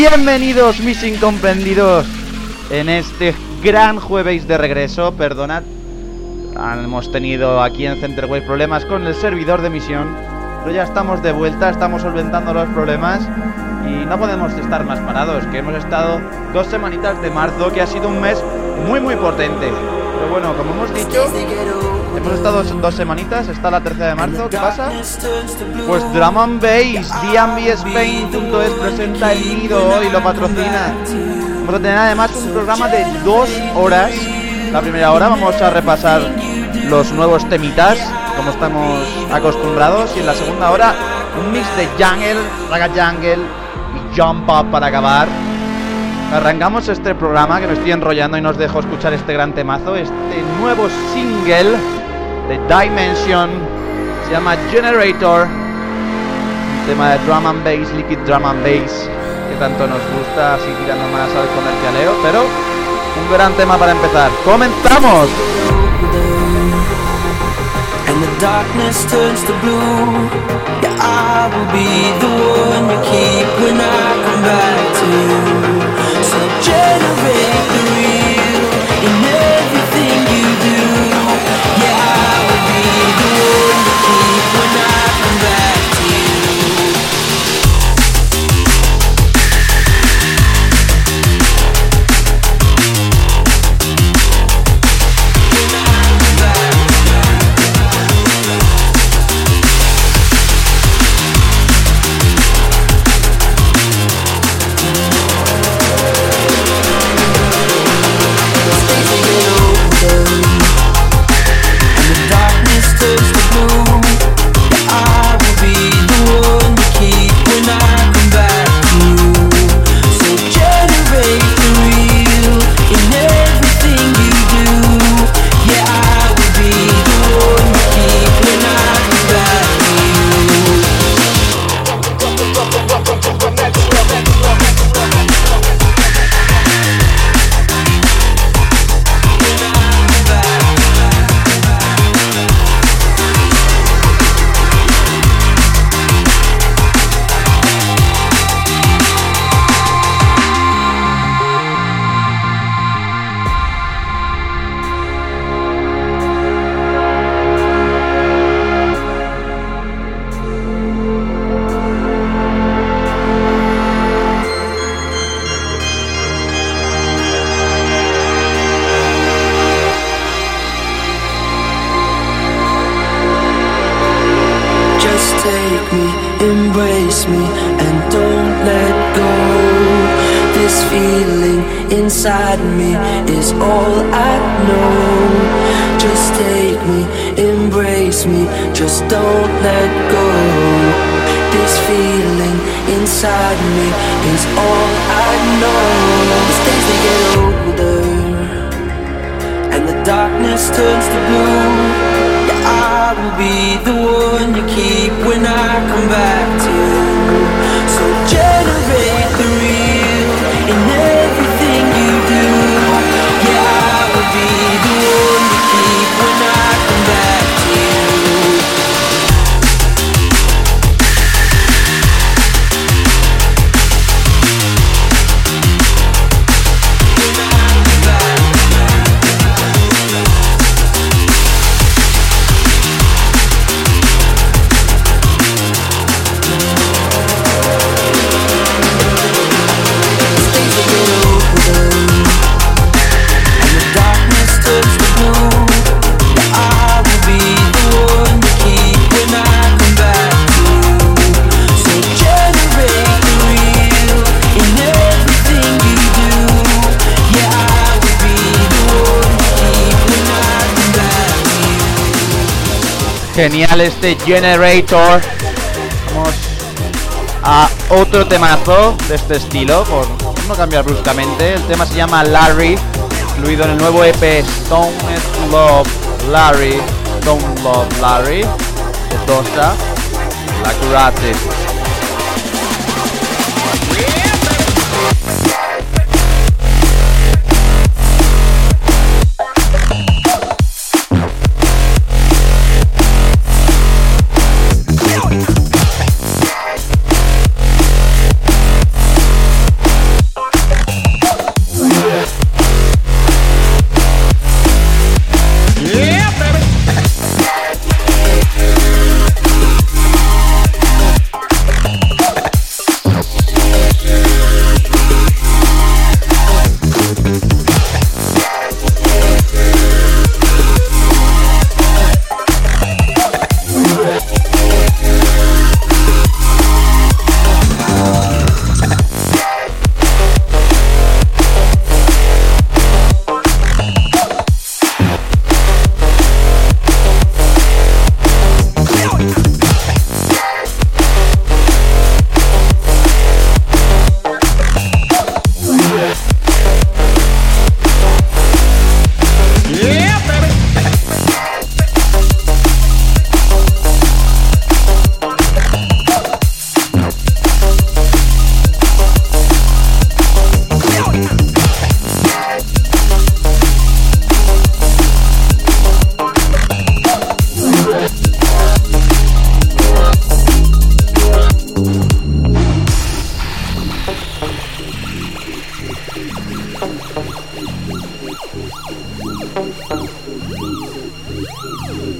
Bienvenidos mis incomprendidos en este gran jueves de regreso, perdonad, hemos tenido aquí en Centerwave problemas con el servidor de emisión, pero ya estamos de vuelta, estamos solventando los problemas y no podemos estar más parados, que hemos estado dos semanitas de marzo, que ha sido un mes muy muy potente. Pero bueno, como hemos dicho, hemos estado dos semanitas, está la tercera de marzo, ¿qué pasa? Pues Drum and Bass, DMVSpain.es presenta el nido y lo patrocina. Vamos a tener además un programa de dos horas. La primera hora vamos a repasar los nuevos temitas, como estamos acostumbrados. Y en la segunda hora, un mix de jungle, raga jungle y jump up para acabar. Arrancamos este programa que me estoy enrollando y nos dejo escuchar este gran temazo, este nuevo single de Dimension, se llama Generator, un tema de drum and bass, liquid drum and bass, que tanto nos gusta, así tirando más al comercialeo, pero un gran tema para empezar. ¡Comenzamos! Genial este Generator. Vamos a otro temazo de este estilo, por no cambiar bruscamente. El tema se llama Larry, incluido en el nuevo EP Stone Love Larry, Stone Love Larry, de Dosa, La Curate.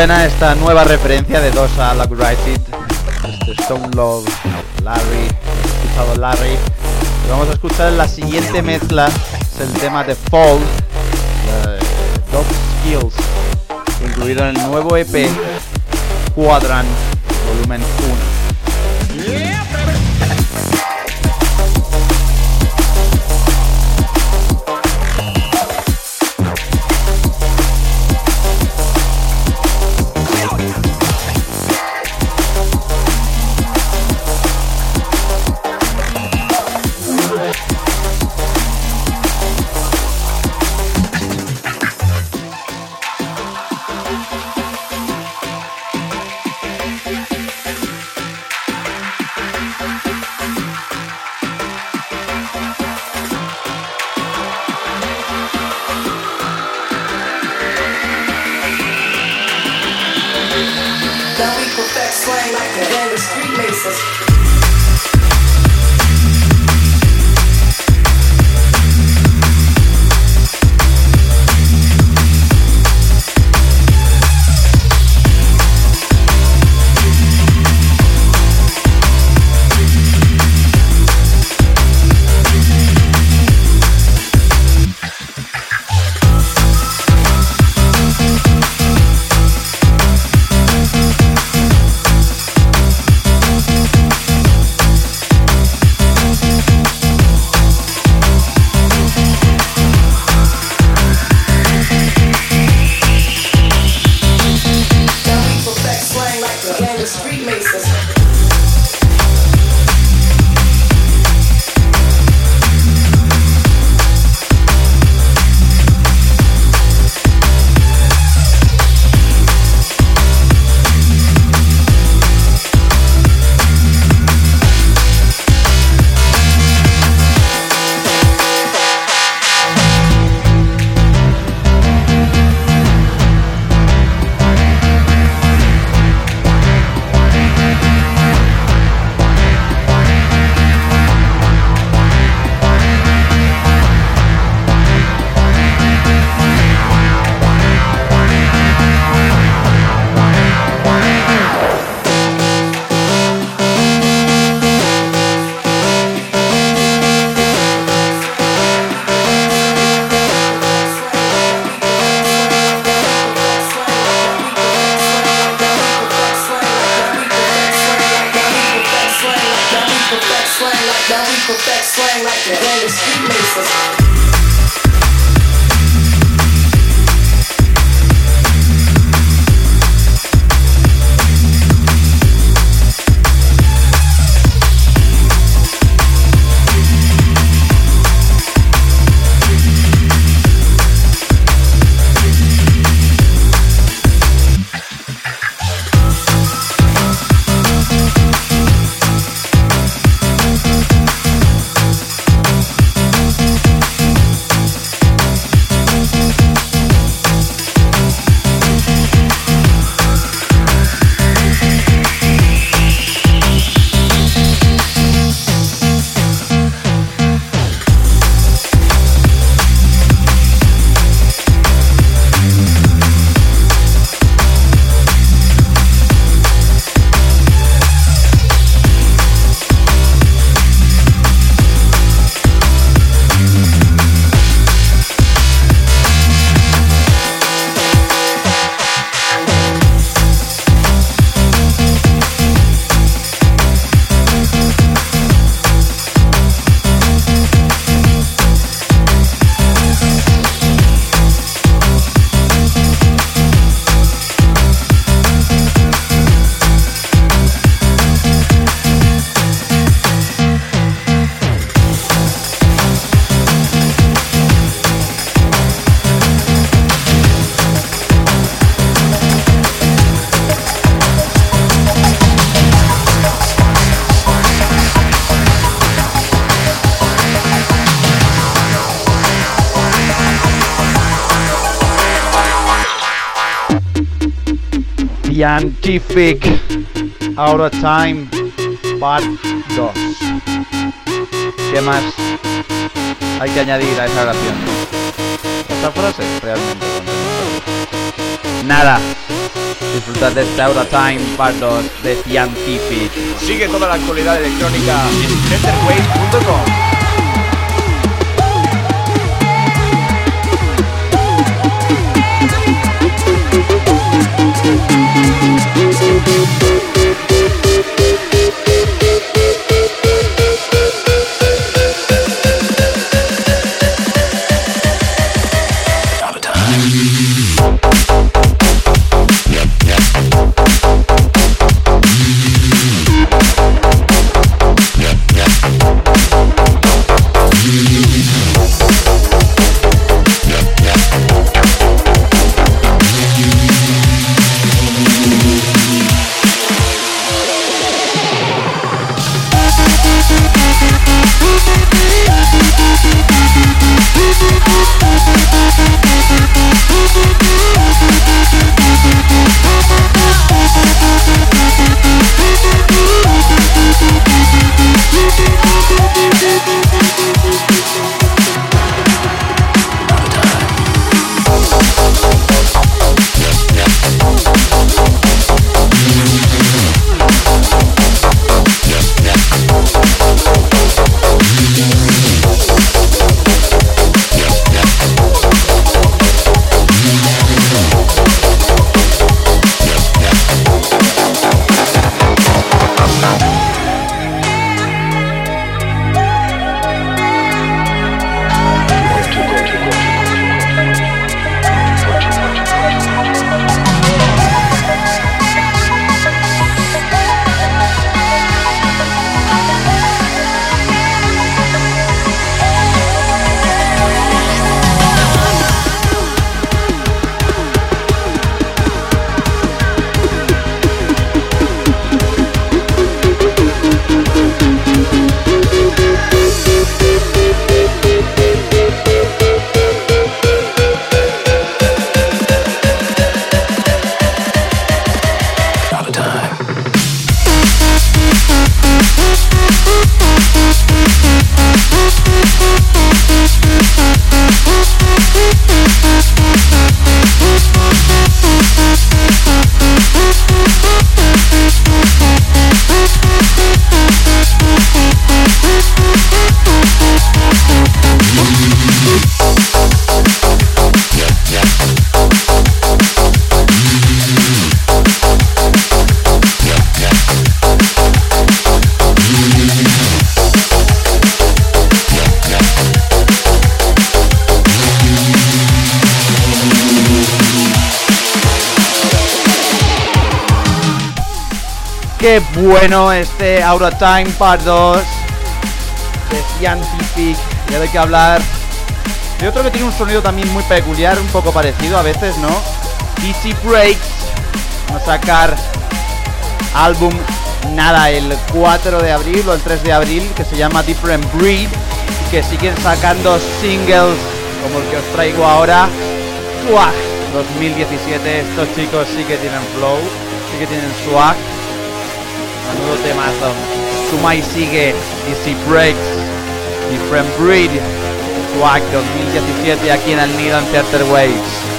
Esta nueva referencia de dos a It, este Stone Love, Larry, escuchado Larry. Vamos a escuchar la siguiente mezcla, es el tema de Fall, Dog Skills, incluido en el nuevo EP Quadrant Volumen Scientific Out of Time Part 2. ¿Qué más hay que añadir a esa oración? Esta frase realmente. Nada. Disfrutad de este Out of Time Part 2 de Scientific. Sigue toda la actualidad electrónica en centerwave.com. Thank you. Qué bueno este Out of Time Part 2 de Scientific. Y ahora hay que hablar de otro que tiene un sonido también muy peculiar, un poco parecido a veces, ¿no? DC Breaks. Vamos a sacar álbum, nada, el 4 de abril o el 3 de abril, que se llama Different Breed. Que siguen sacando singles como el que os traigo ahora. Swag 2017. Estos chicos sí que tienen flow, sí que tienen swag. Menudo temazo. Suma y sigue DC Breaks, Different Breed, Swag 2017 aquí en el Nido en Theater Waves.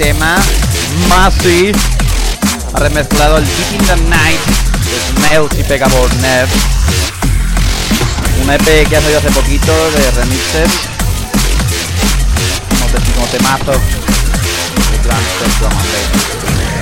Tema. Massive ha remezclado el Deep in the Night de Smells y Pega Borner. Un EP que ha salido hace poquito de remixes. Como, te- como temazo de Transfer Drum.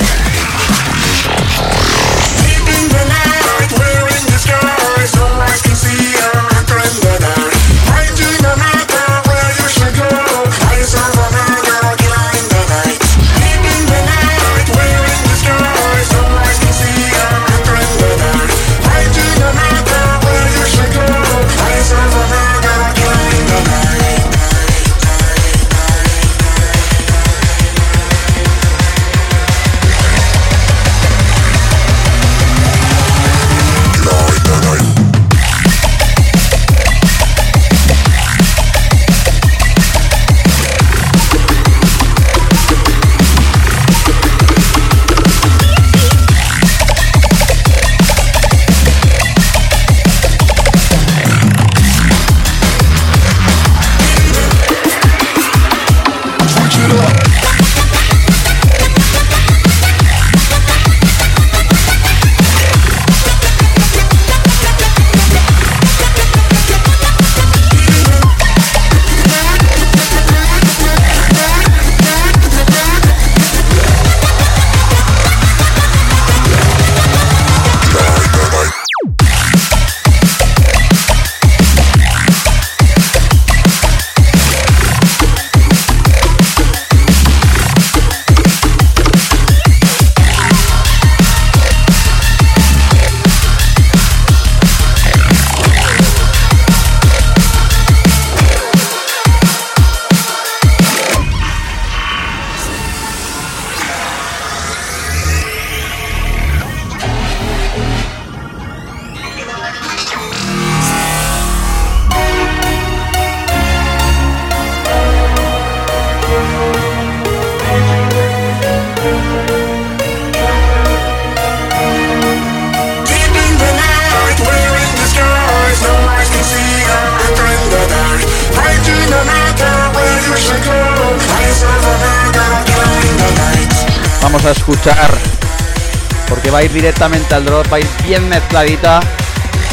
Ir directamente al drop, va a ir bien mezcladita.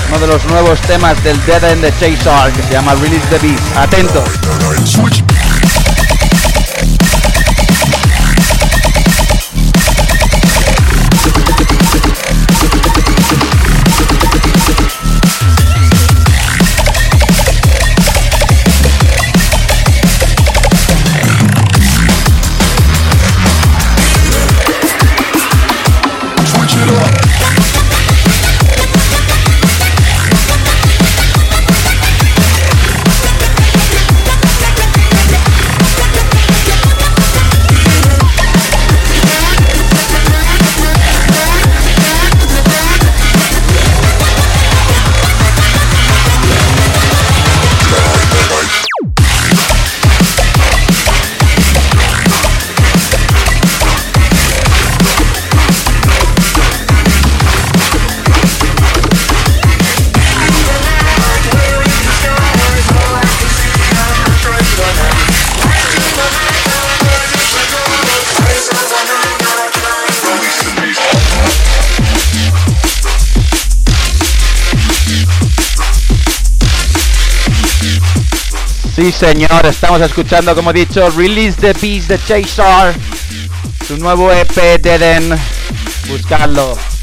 Uno de los nuevos temas del Dead End de Chaser que se llama Release the Beast. Atentos. Sí, señor, estamos escuchando, como he dicho, Release the Beast de Chaser. Su nuevo EP Dead End. Buscarlo.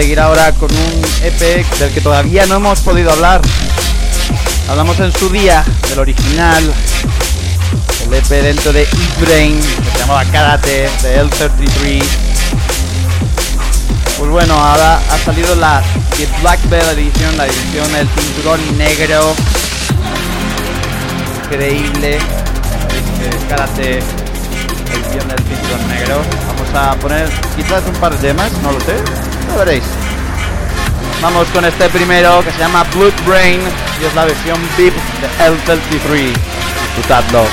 Seguir ahora con un EP del que todavía no hemos podido hablar. Hablamos en su día del original, el EP dentro de Eat Brain, que se llamaba Karate, de L33. Pues bueno, ahora ha salido la Black Belt edición, la edición del cinturón negro. Increíble. Este karate, edición del cinturón negro. Vamos a poner quizás un par de temas, no lo sé. Veréis. Vamos con este primero que se llama Blood Brain y es la versión VIP de L33. Disfrutadlo.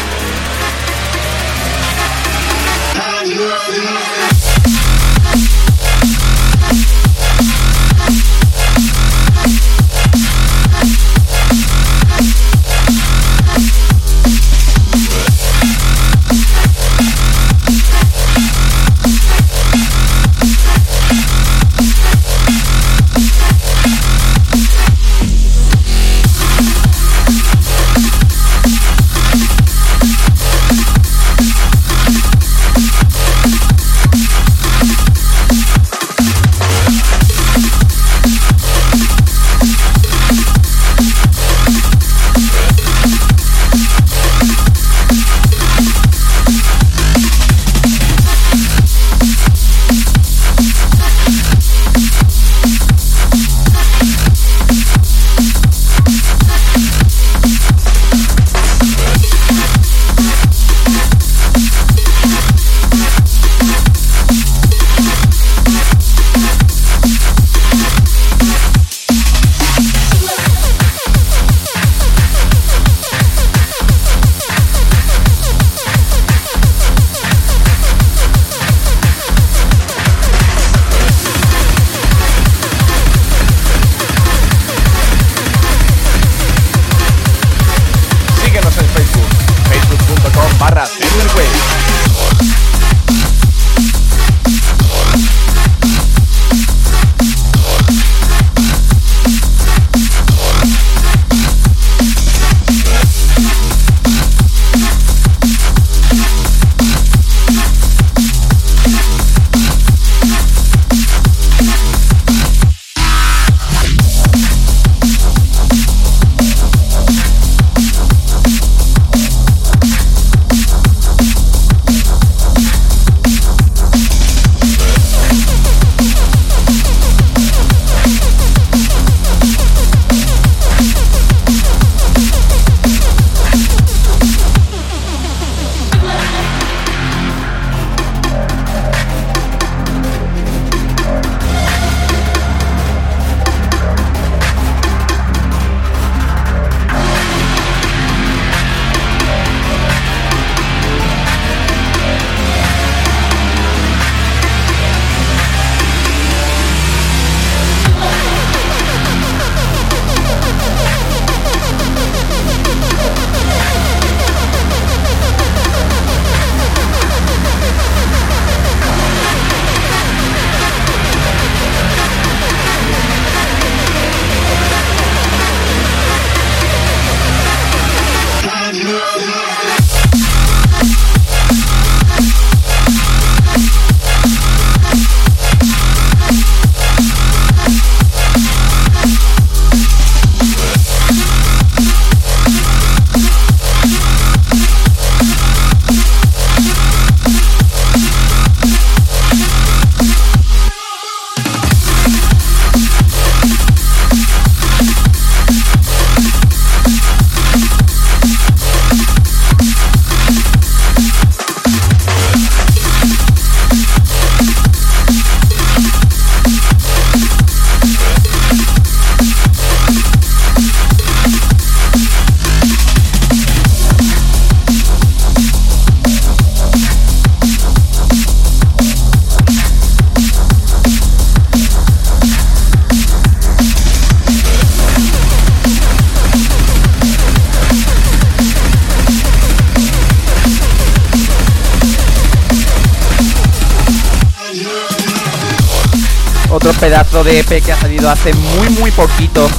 de que ha salido hace muy muy poquito.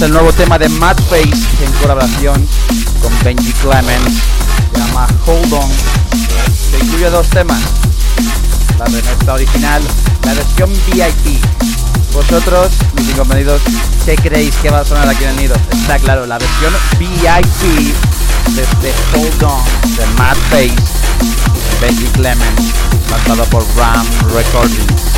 El nuevo tema de Mad Face en colaboración con Benji Clemens. Se llama Hold On. Se incluye dos temas. La original, la versión VIP. Vosotros, mis inconvenidos, ¿qué creéis que va a sonar aquí en el nido? Está claro, la versión VIP desde Hold On de Matt Face. Benji Clemens, lanzado por Ram Recordings.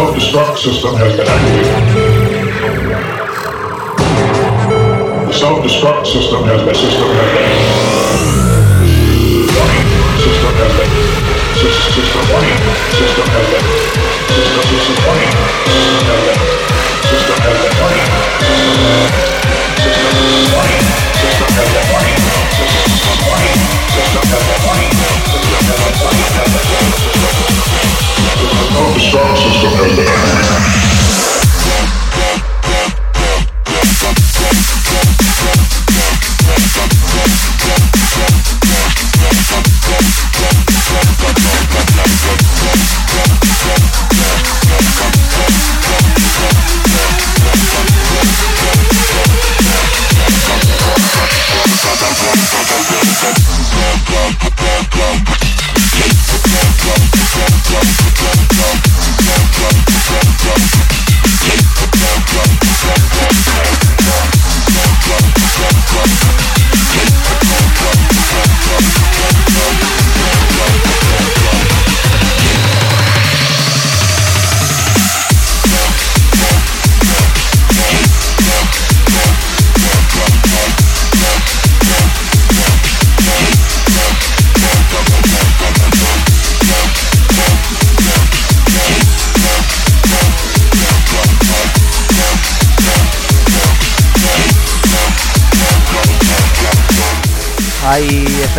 self-destruct system has been activated. The self-destruct system has been system has been. System has been sys- system warning. System has been system system. System has been system has been. System. System has been. System warning. System has been. System has been how the star system has been.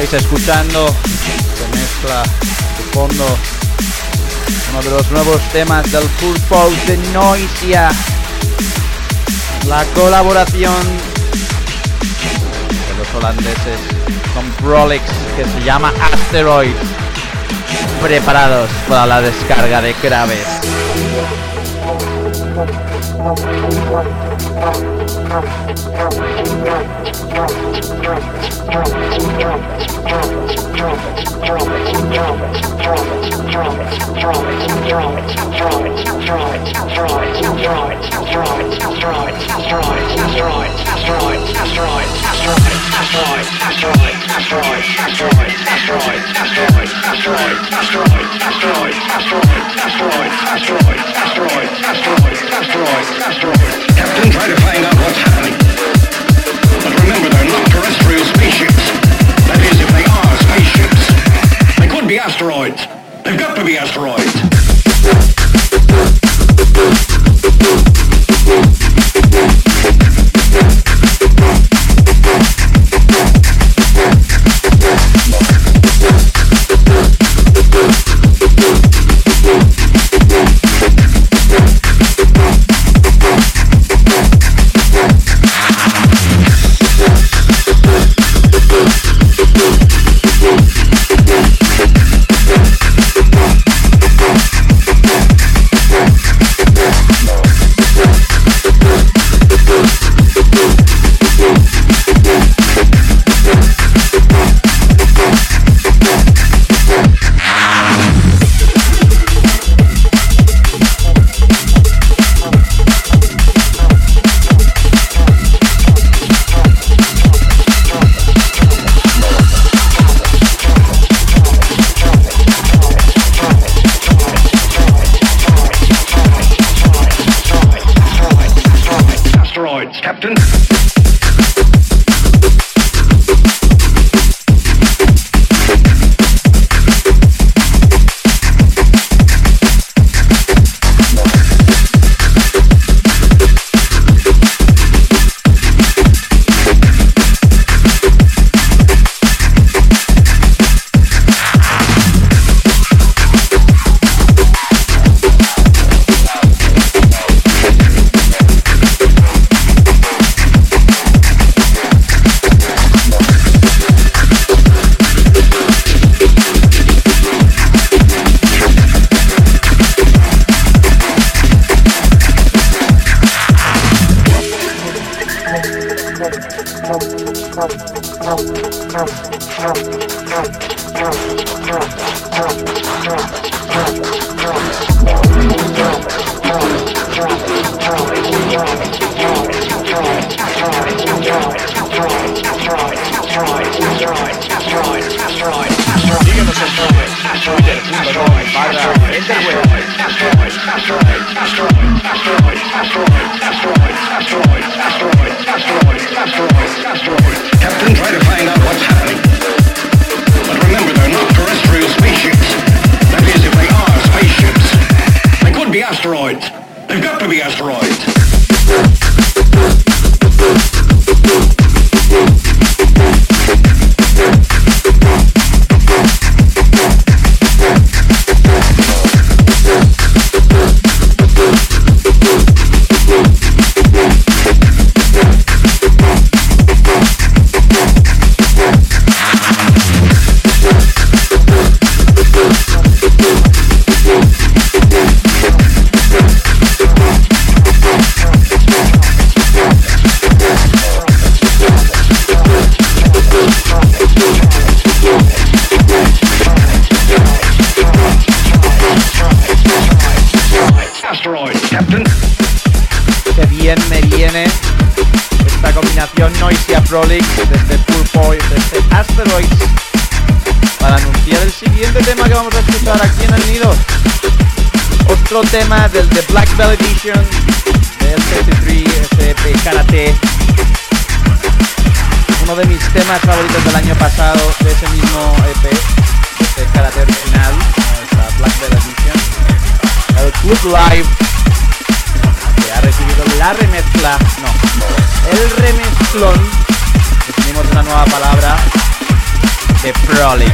Estáis escuchando, se mezcla de fondo uno de los nuevos temas del Purpose de Noisia. La colaboración de los holandeses con Prolix que se llama Asteroid. Preparados para la descarga de Graves. asteroids, asteroids, asteroids, asteroids, asteroids, asteroids, asteroids, asteroids, asteroids, Try to find out what's happening. But remember, they're not terrestrial spaceships. That is, if they are spaceships. They could be asteroids. They've got to be asteroids. Tema del The Black Belt Edition del 33 SP Karate. Uno de mis temas favoritos del año pasado de ese mismo EP, de Karate original, esta Black Belt Edition. El Club Live que ha recibido la remezcla, no, el remezclón, definimos una nueva palabra, de Prolix.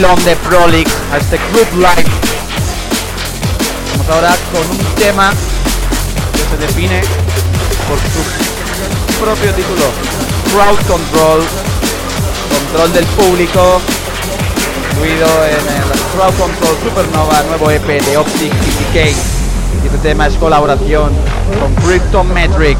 Remezclón de Prolix a este Group Life. Vamos ahora con un tema que se define por su propio título, Crowd Control, control del público, incluido en el Crowd Control Supernova, nuevo EP de Optic TTK. Y este tema es colaboración con Cryptometric.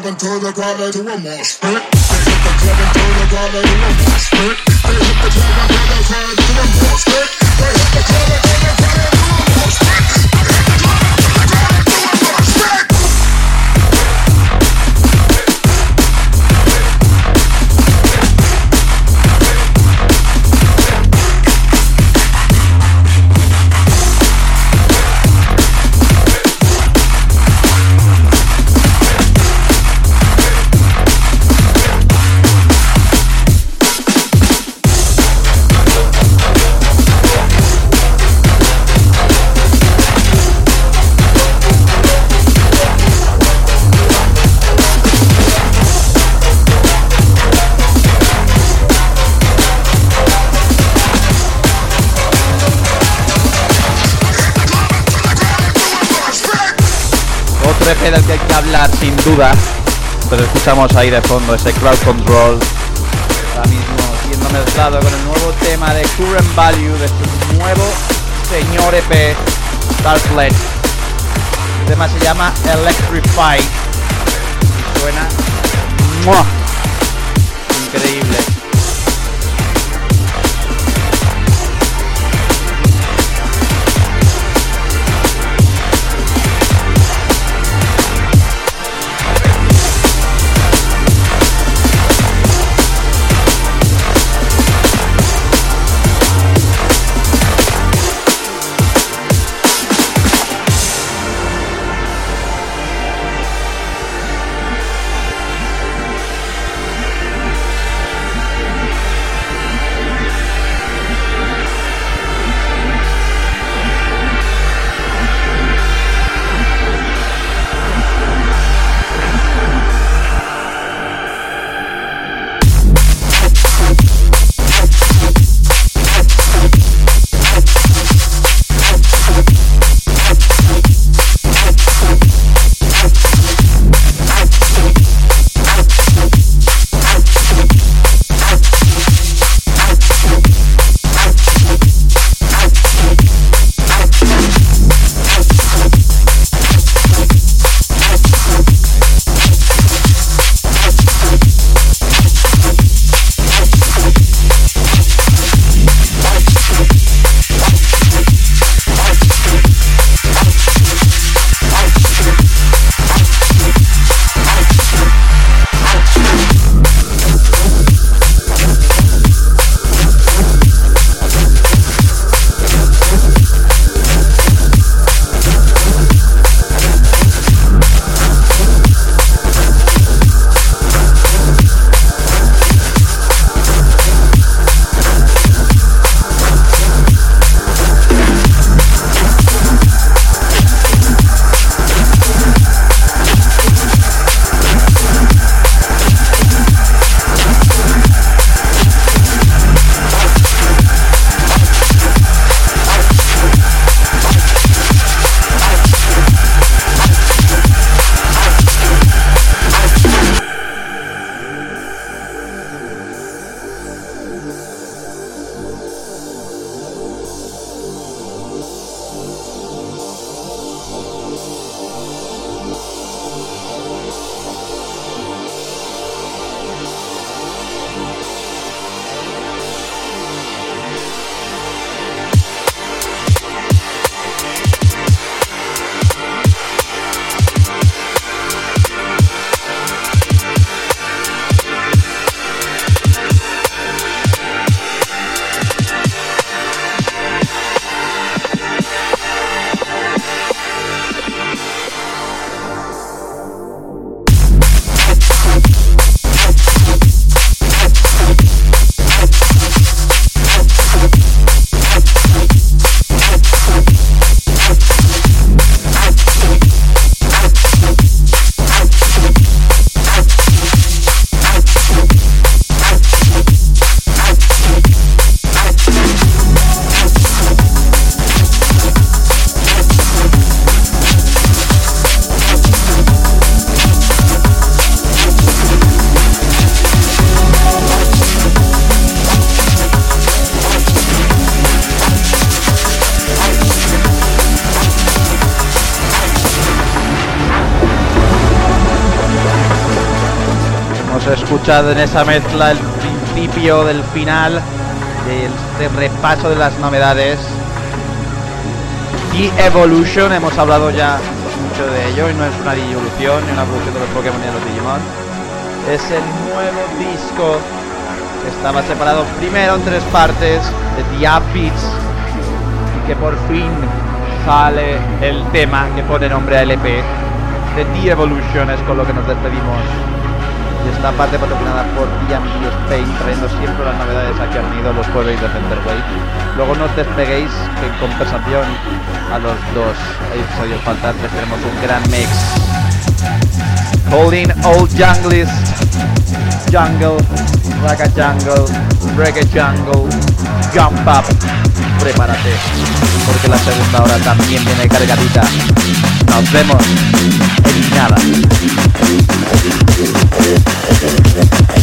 They hit the club until the crowd to a mosh duda. Pero escuchamos ahí de fondo ese crowd control. Ahora mismo siendo mezclado con el nuevo tema de Current Value de este nuevo señor EP Starfleet. El tema se llama Electrify. Suena. Escuchado en esa mezcla el principio del final, del este repaso de las novedades. Y Evolution, hemos hablado ya mucho de ello, y no es una evolución ni una evolución de los Pokémon ni de los Digimon. Es el nuevo disco que estaba separado primero en tres partes de The Upbeats y que por fin sale el tema que pone nombre a LP de The Evolution, es con lo que nos despedimos. Esta parte patrocinada por DMG Spain, trayendo siempre las novedades aquí han ido los jueves de Centerway. Luego no os despeguéis, que en compensación a los dos episodios faltantes tenemos un gran mix. Holding Old Junglist, Jungle, Raga Jungle, Reggae Jungle, Jump Up. Prepárate, porque la segunda hora también viene cargadita. Nos vemos en nada. Gracias.